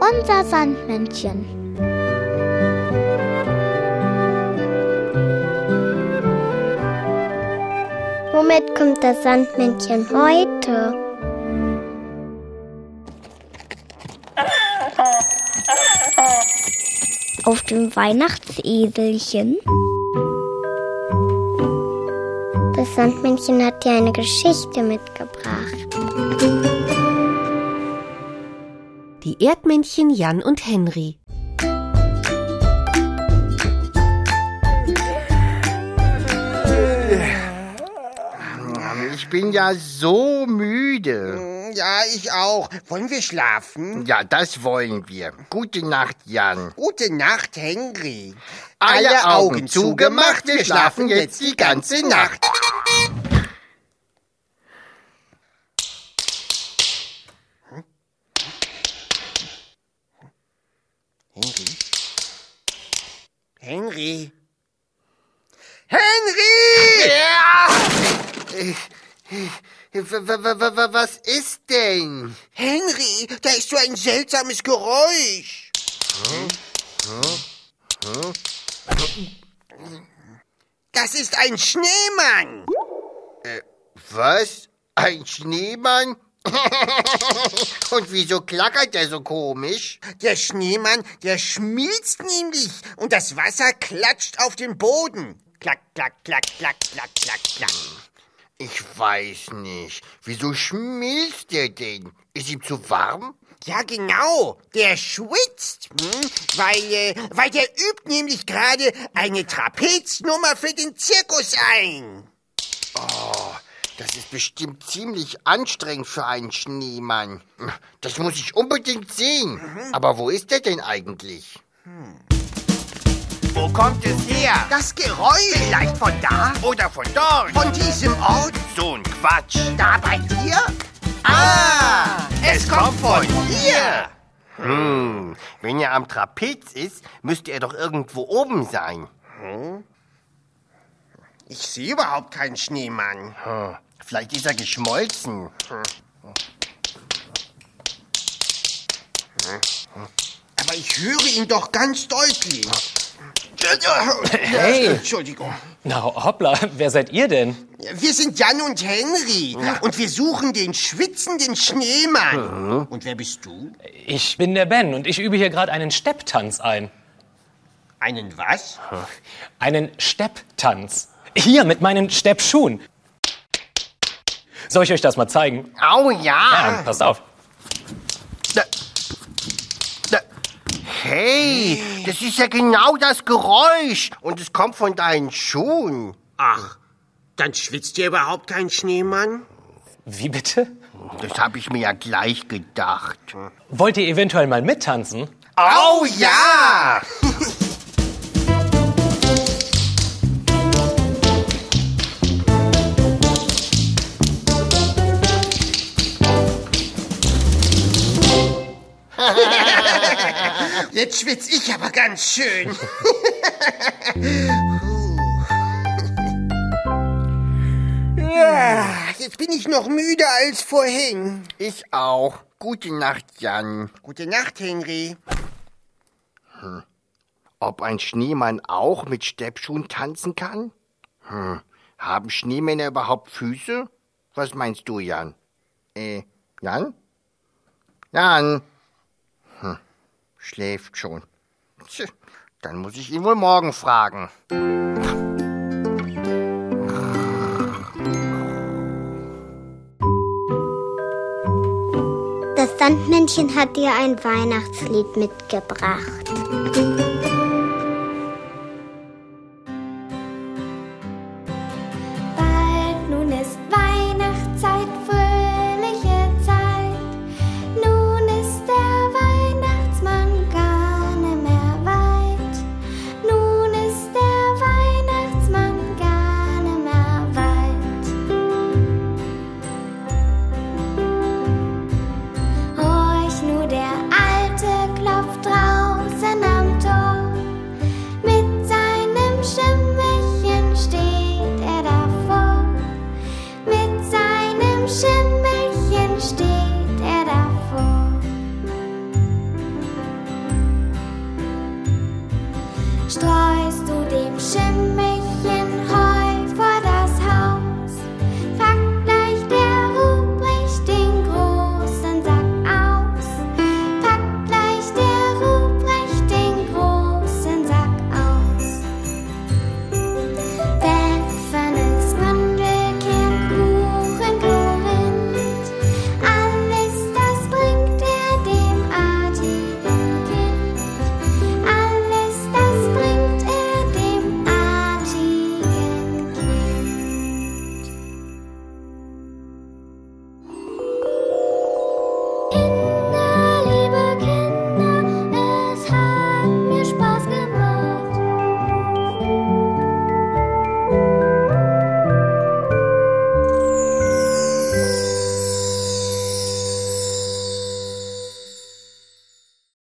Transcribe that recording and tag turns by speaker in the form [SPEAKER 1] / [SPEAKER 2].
[SPEAKER 1] Unser Sandmännchen. Womit kommt das Sandmännchen heute? Auf dem Weihnachtseselchen. Das Sandmännchen hat dir eine Geschichte mitgebracht.
[SPEAKER 2] Die Erdmännchen Jan und Henry.
[SPEAKER 3] Ich bin ja so müde.
[SPEAKER 4] Ja, ich auch. Wollen wir schlafen?
[SPEAKER 3] Ja, das wollen wir. Gute Nacht, Jan.
[SPEAKER 4] Gute Nacht, Henry.
[SPEAKER 3] Alle Augen zugemacht, wir schlafen jetzt die ganze Nacht.
[SPEAKER 4] Henry? Henry? Henry!
[SPEAKER 3] W- w- w- Was ist denn?
[SPEAKER 4] Henry, da ist so ein seltsames Geräusch. Das ist ein Schneemann.
[SPEAKER 3] Was? Ein Schneemann? Und wieso klackert der so komisch?
[SPEAKER 4] Der Schneemann, der schmilzt nämlich und das Wasser klatscht auf den Boden. Klack, klack, klack, klack, klack, klack, klack.
[SPEAKER 3] Ich weiß nicht. Wieso schmilzt der denn? Ist ihm zu warm?
[SPEAKER 4] Ja, genau. Der schwitzt, hm? weil, äh, weil der übt nämlich gerade eine Trapeznummer für den Zirkus ein.
[SPEAKER 3] Das ist bestimmt ziemlich anstrengend für einen Schneemann. Das muss ich unbedingt sehen. Aber wo ist der denn eigentlich? Wo kommt es her?
[SPEAKER 4] Das Geräusch vielleicht von da,
[SPEAKER 3] Oder von dort?
[SPEAKER 4] von diesem Ort,
[SPEAKER 3] So ein Quatsch.
[SPEAKER 4] da bei dir?
[SPEAKER 3] Ah,
[SPEAKER 4] es kommt von hier.
[SPEAKER 3] Hm, wenn er am Trapez ist, müsste er doch irgendwo oben sein.
[SPEAKER 4] Ich sehe überhaupt keinen Schneemann.
[SPEAKER 3] Hm, vielleicht ist er geschmolzen.
[SPEAKER 4] Aber ich höre ihn doch ganz deutlich.
[SPEAKER 5] Hey.
[SPEAKER 4] Entschuldigung.
[SPEAKER 5] Na, hoppla, wer seid ihr denn?
[SPEAKER 4] Wir sind Jan und Henry und wir suchen den schwitzenden Schneemann. Und wer bist du?
[SPEAKER 5] Ich bin der Ben und ich übe hier gerade einen Stepptanz ein.
[SPEAKER 4] Einen was?
[SPEAKER 5] Einen Stepptanz. Hier mit meinen Steppschuhen. Soll ich euch das mal zeigen?
[SPEAKER 3] Au ja.
[SPEAKER 5] Ja, passt auf.
[SPEAKER 3] Da- da- Hey, das ist ja genau das Geräusch. Und es kommt von deinen Schuhen.
[SPEAKER 4] Ach, dann schwitzt dir überhaupt kein Schneemann?
[SPEAKER 5] Wie bitte?
[SPEAKER 3] Das habe ich mir ja gleich gedacht.
[SPEAKER 5] Wollt ihr eventuell mal mittanzen?
[SPEAKER 3] Au ja!
[SPEAKER 4] Jetzt schwitz ich aber ganz schön. ja, jetzt bin ich noch müder als vorhin.
[SPEAKER 3] Ich auch. Gute Nacht, Jan.
[SPEAKER 4] Gute Nacht, Henry.
[SPEAKER 3] Ob ein Schneemann auch mit Steppschuhen tanzen kann? Hm. Haben Schneemänner überhaupt Füße? Was meinst du, Jan? Äh, Jan? Jan? Schläft schon. Tch, dann muss ich ihn wohl morgen fragen.
[SPEAKER 1] Das Sandmännchen hat dir ein Weihnachtslied mitgebracht. streust du dem Schimmelchen Heu.